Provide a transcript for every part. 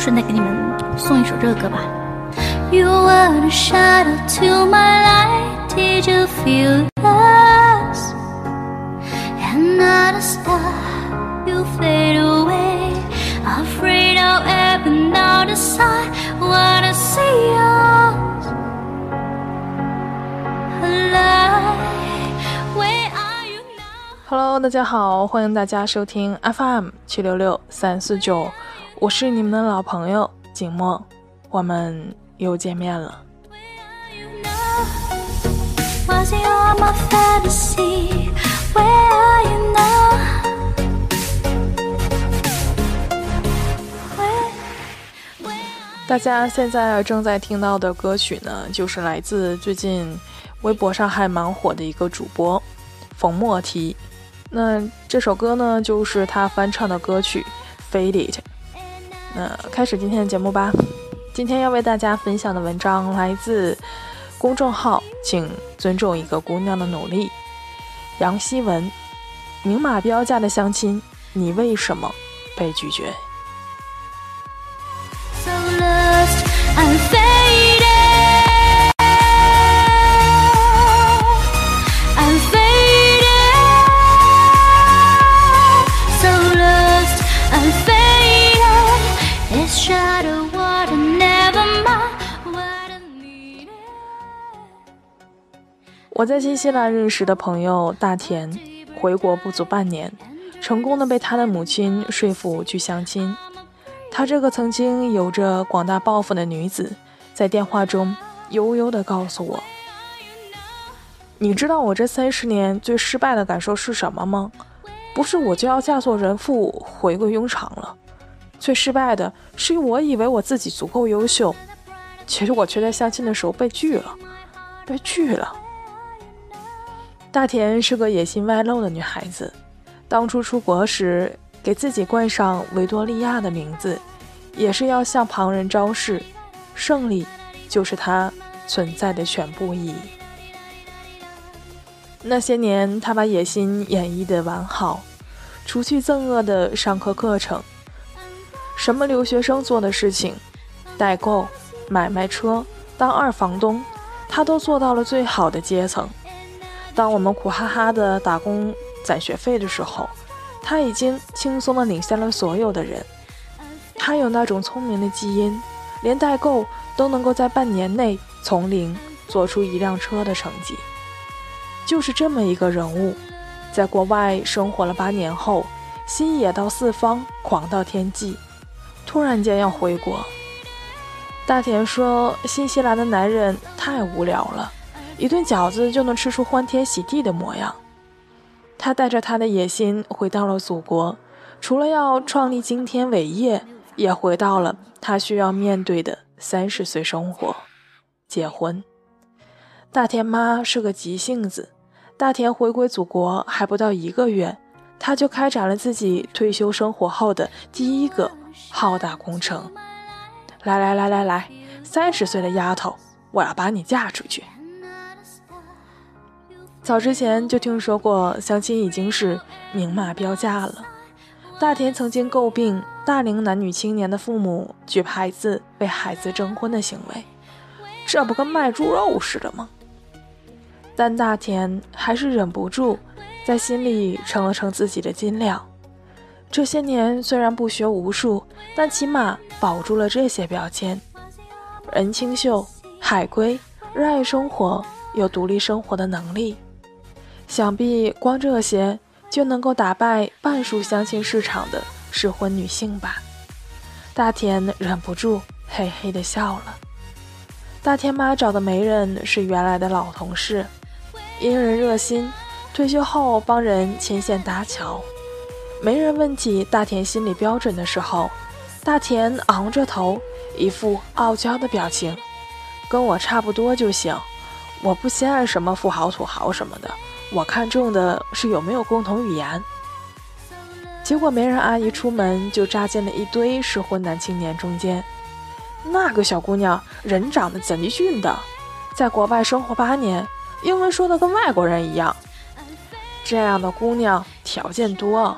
顺带给你们送一首这个歌吧。You were the shadow to my light, did you feel us? Another star, you fade away, afraid of ever another side, wanna see us alive. Where are you now? Hello，大家好，欢迎大家收听 FM 七六六三四九， 我是你们的老朋友景墨，我们又见面了。大家现在正在听到的歌曲呢，就是来自最近微博上还蛮火的一个主播冯莫提。那这首歌呢，就是他翻唱的歌曲《Fade It》。那开始今天的节目吧。今天要为大家分享的文章来自公众号“请尊重一个姑娘的努力”。杨希文，明码标价的相亲，你为什么被拒绝？我在新西兰认识的朋友大田，回国不足半年，成功的被他的母亲说服去相亲。她这个曾经有着广大抱负的女子，在电话中悠悠的告诉我：“你知道我这三十年最失败的感受是什么吗？不是我就要嫁作人妇，回归庸常了。最失败的是我以为我自己足够优秀，其实我却在相亲的时候被拒了，被拒了。”大田是个野心外露的女孩子，当初出国时给自己冠上维多利亚的名字，也是要向旁人昭示，胜利就是她存在的全部意义。那些年，她把野心演绎得完好，除去憎恶的上课课程，什么留学生做的事情，代购、买卖车、当二房东，她都做到了最好的阶层。当我们苦哈哈的打工攒学费的时候，他已经轻松的领先了所有的人。他有那种聪明的基因，连代购都能够在半年内从零做出一辆车的成绩。就是这么一个人物，在国外生活了八年后，心野到四方，狂到天际，突然间要回国。大田说：“新西兰的男人太无聊了。”一顿饺子就能吃出欢天喜地的模样。他带着他的野心回到了祖国，除了要创立惊天伟业，也回到了他需要面对的三十岁生活——结婚。大田妈是个急性子，大田回归祖国还不到一个月，他就开展了自己退休生活后的第一个浩大工程。来来来来来，三十岁的丫头，我要把你嫁出去。早之前就听说过相亲已经是明码标价了。大田曾经诟病大龄男女青年的父母举牌子为孩子征婚的行为，这不跟卖猪肉似的吗？但大田还是忍不住在心里称了称自己的斤两。这些年虽然不学无术，但起码保住了这些标签：人清秀、海归、热爱生活、有独立生活的能力。想必光这些就能够打败半数相亲市场的适婚女性吧？大田忍不住嘿嘿地笑了。大田妈找的媒人是原来的老同事，因人热心，退休后帮人牵线搭桥。媒人问起大田心理标准的时候，大田昂着头，一副傲娇的表情，跟我差不多就行，我不稀罕什么富豪土豪什么的。我看中的是有没有共同语言。结果媒人阿姨出门就扎进了一堆适婚男青年中间。那个小姑娘人长得贼俊的，在国外生活八年，英文说的跟外国人一样。这样的姑娘条件多。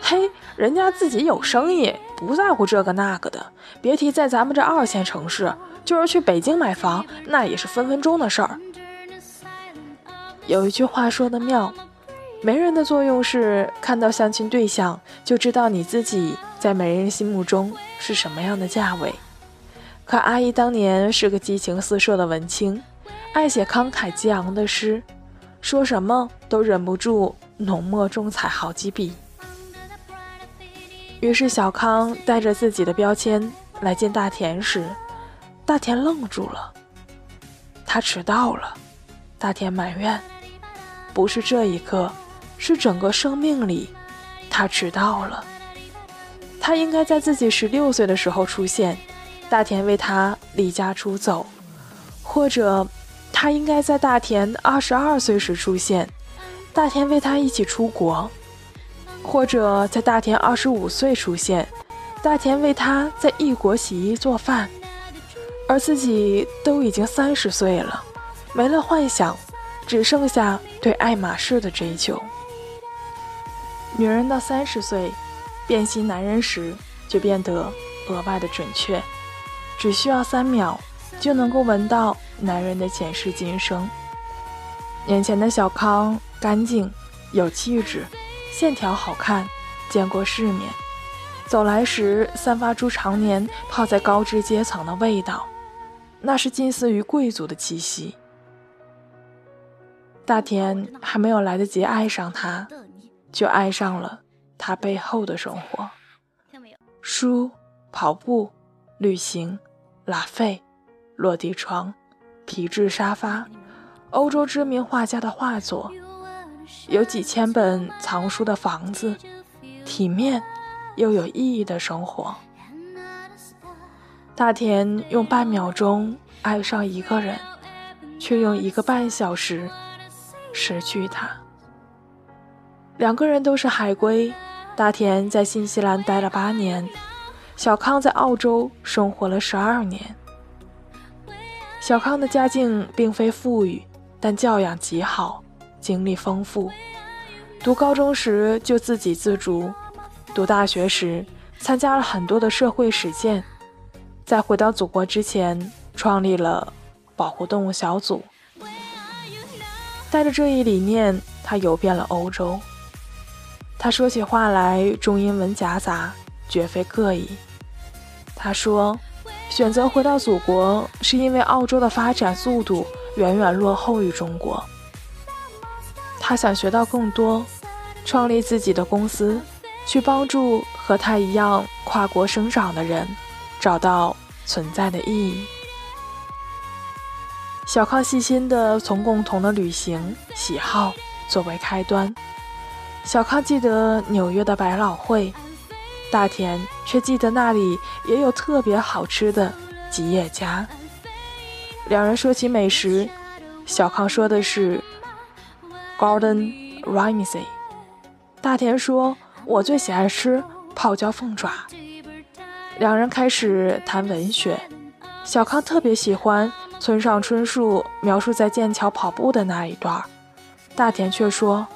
嘿，人家自己有生意，不在乎这个那个的。别提在咱们这二线城市，就是去北京买房，那也是分分钟的事儿。有一句话说的妙，媒人的作用是看到相亲对象，就知道你自己在媒人心目中是什么样的价位。可阿姨当年是个激情四射的文青，爱写慷慨激昂的诗，说什么都忍不住浓墨重彩好几笔。于是小康带着自己的标签来见大田时，大田愣住了。他迟到了，大田埋怨。不是这一刻，是整个生命里，他迟到了。他应该在自己十六岁的时候出现，大田为他离家出走；或者，他应该在大田二十二岁时出现，大田为他一起出国；或者在大田二十五岁出现，大田为他在异国洗衣做饭，而自己都已经三十岁了，没了幻想。只剩下对爱马仕的追求。女人到三十岁，辨析男人时就变得额外的准确，只需要三秒就能够闻到男人的前世今生。眼前的小康干净有气质，线条好看，见过世面，走来时散发出常年泡在高知阶层的味道，那是近似于贵族的气息。大田还没有来得及爱上他，就爱上了他背后的生活：书、跑步、旅行、拉费、落地窗、皮质沙发、欧洲知名画家的画作，有几千本藏书的房子，体面又有意义的生活。大田用半秒钟爱上一个人，却用一个半小时。失去他，两个人都是海归。大田在新西兰待了八年，小康在澳洲生活了十二年。小康的家境并非富裕，但教养极好，经历丰富。读高中时就自给自足，读大学时参加了很多的社会实践，在回到祖国之前，创立了保护动物小组。带着这一理念，他游遍了欧洲。他说起话来中英文夹杂，绝非个意。他说，选择回到祖国是因为澳洲的发展速度远远落后于中国。他想学到更多，创立自己的公司，去帮助和他一样跨国生长的人，找到存在的意义。小康细心地从共同的旅行喜好作为开端。小康记得纽约的百老汇，大田却记得那里也有特别好吃的吉野家。两人说起美食，小康说的是 Gordon Ramsay，大田说：“我最喜爱吃泡椒凤爪。”两人开始谈文学，小康特别喜欢。村上春树描述在剑桥跑步的那一段，大田却说：“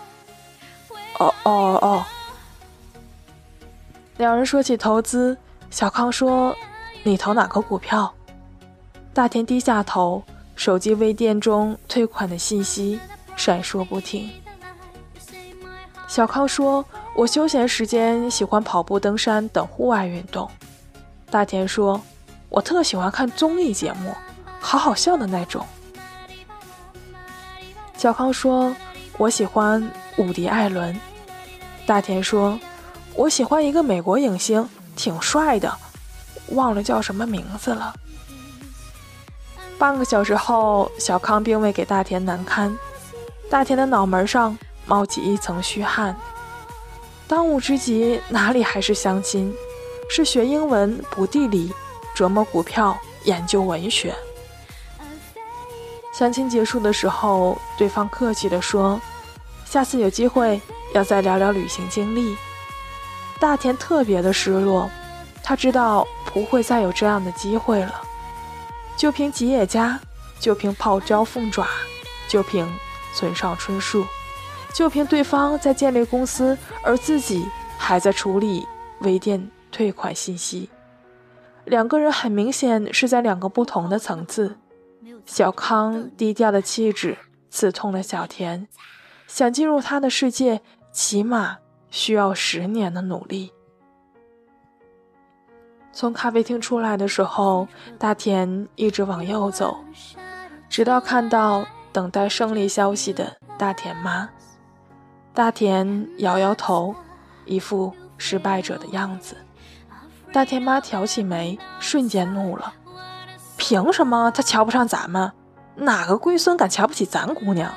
哦哦哦。”两人说起投资，小康说：“你投哪个股票？”大田低下头，手机微店中退款的信息闪烁不停。小康说：“我休闲时间喜欢跑步、登山等户外运动。”大田说：“我特喜欢看综艺节目。”好好笑的那种。小康说：“我喜欢伍迪·艾伦。”大田说：“我喜欢一个美国影星，挺帅的，忘了叫什么名字了。”半个小时后，小康并未给大田难堪。大田的脑门上冒起一层虚汗。当务之急哪里还是相亲？是学英文补地理，琢磨股票，研究文学。相亲结束的时候，对方客气地说：“下次有机会要再聊聊旅行经历。”大田特别的失落，他知道不会再有这样的机会了。就凭吉野家，就凭泡椒凤爪，就凭村上春树，就凭对方在建立公司，而自己还在处理微店退款信息。两个人很明显是在两个不同的层次。小康低调的气质刺痛了小田，想进入他的世界，起码需要十年的努力。从咖啡厅出来的时候，大田一直往右走，直到看到等待胜利消息的大田妈。大田摇摇头，一副失败者的样子。大田妈挑起眉，瞬间怒了：“凭什么他瞧不上咱们？哪个龟孙敢瞧不起咱姑娘？”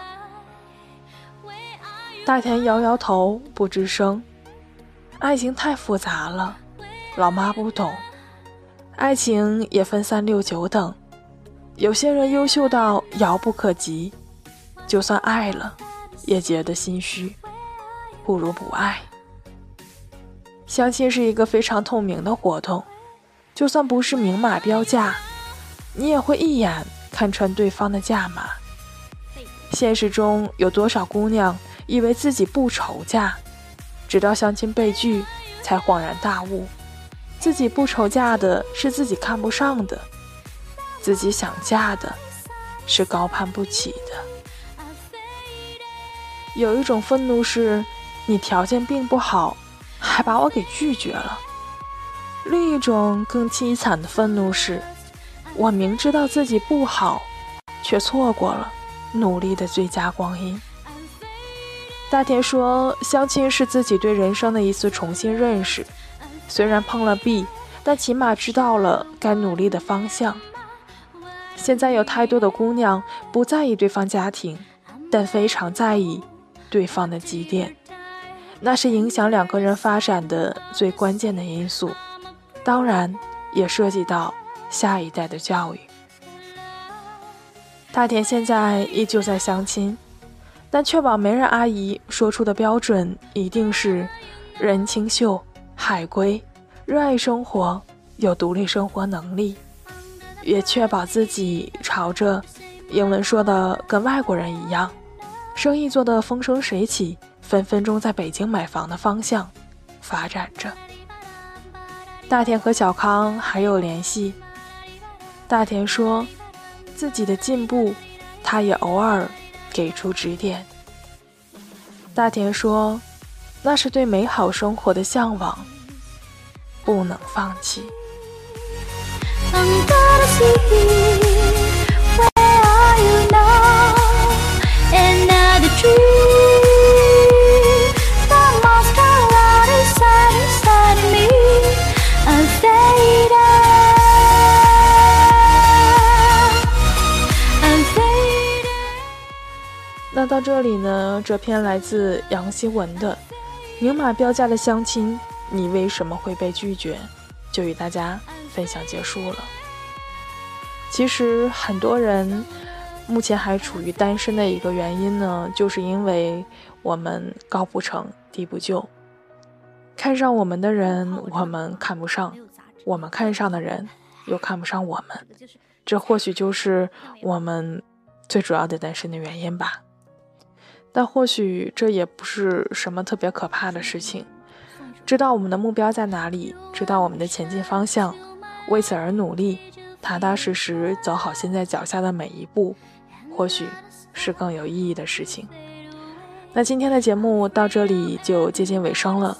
大田摇摇头，不吱声。爱情太复杂了，老妈不懂。爱情也分三六九等，有些人优秀到遥不可及，就算爱了，也觉得心虚，不如不爱。相亲是一个非常透明的活动，就算不是明码标价，你也会一眼看穿对方的价码。现实中有多少姑娘以为自己不愁嫁，直到相亲被拒，才恍然大悟，自己不愁嫁的是自己看不上的，自己想嫁的是高攀不起的。有一种愤怒是，你条件并不好。还把我给拒绝了。另一种更凄惨的愤怒是，我明知道自己不好，却错过了努力的最佳光阴。大田说，相亲是自己对人生的一次重新认识，虽然碰了壁，但起码知道了该努力的方向。现在有太多的姑娘不在意对方家庭，但非常在意对方的积淀。那是影响两个人发展的最关键的因素，当然也涉及到下一代的教育。大田现在依旧在相亲，但确保媒人阿姨说出的标准一定是人清秀、海归、热爱生活、有独立生活能力，也确保自己朝着英文说的跟外国人一样，生意做得风生水起。分分钟在北京买房的方向发展着。大田和小康还有联系。大田说，自己的进步，他也偶尔给出指点。大田说，那是对美好生活的向往，不能放弃。到这里呢，这篇来自杨希文的明码标价的相亲，你为什么会被拒绝？就与大家分享结束了。其实很多人目前还处于单身的一个原因呢，就是因为我们高不成低不就，看上我们的人我们看不上，我们看上的人又看不上我们，这或许就是我们最主要的单身的原因吧。但或许这也不是什么特别可怕的事情。知道我们的目标在哪里，知道我们的前进方向，为此而努力，踏踏实实走好现在脚下的每一步，或许是更有意义的事情。那今天的节目到这里就接近尾声了。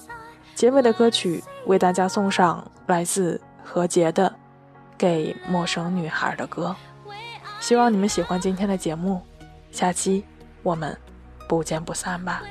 结尾的歌曲为大家送上来自何洁的《给陌生女孩的歌》，希望你们喜欢今天的节目。下期我们。不见不散吧。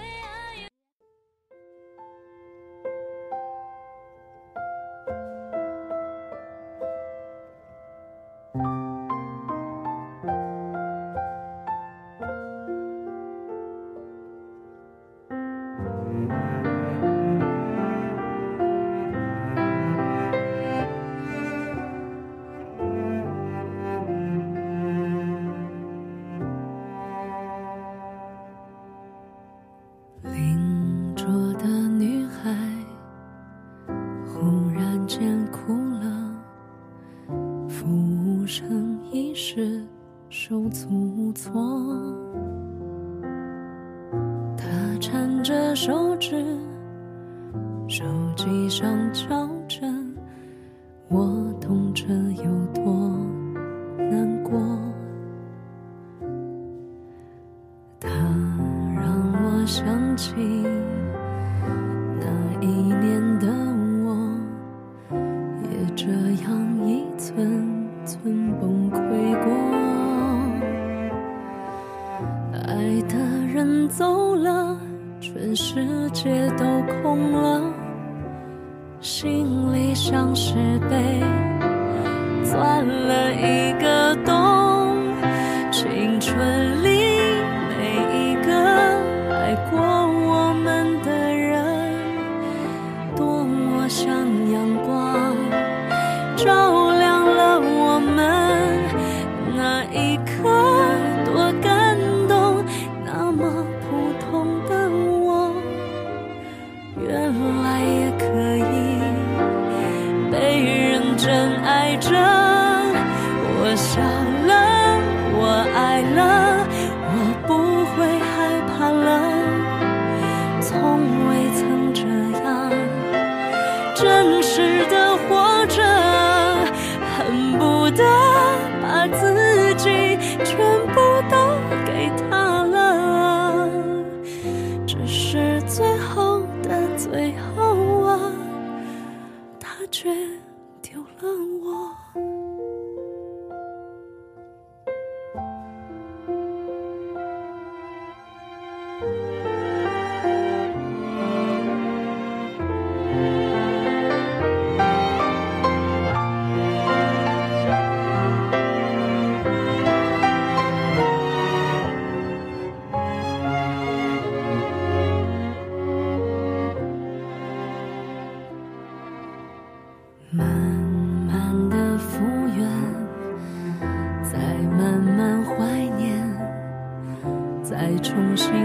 手足无措他缠着手指手机上交爱的人走了，全世界都空了，心里像是被钻了一个洞，青春里。来也可以被人真爱着。我想。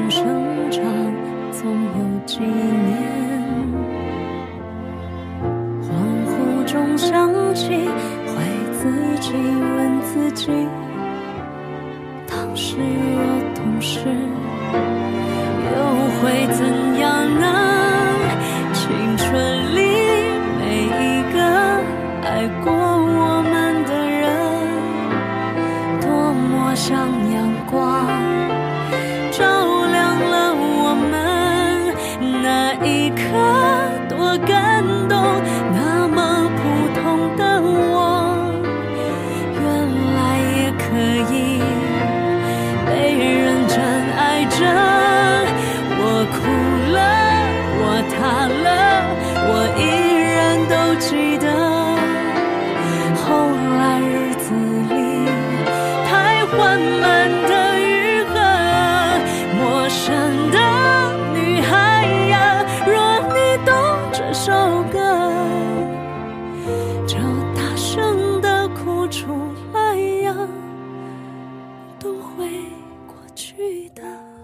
生长总有几年恍惚中想起会自己问自己当时若懂事又会怎都会过去的。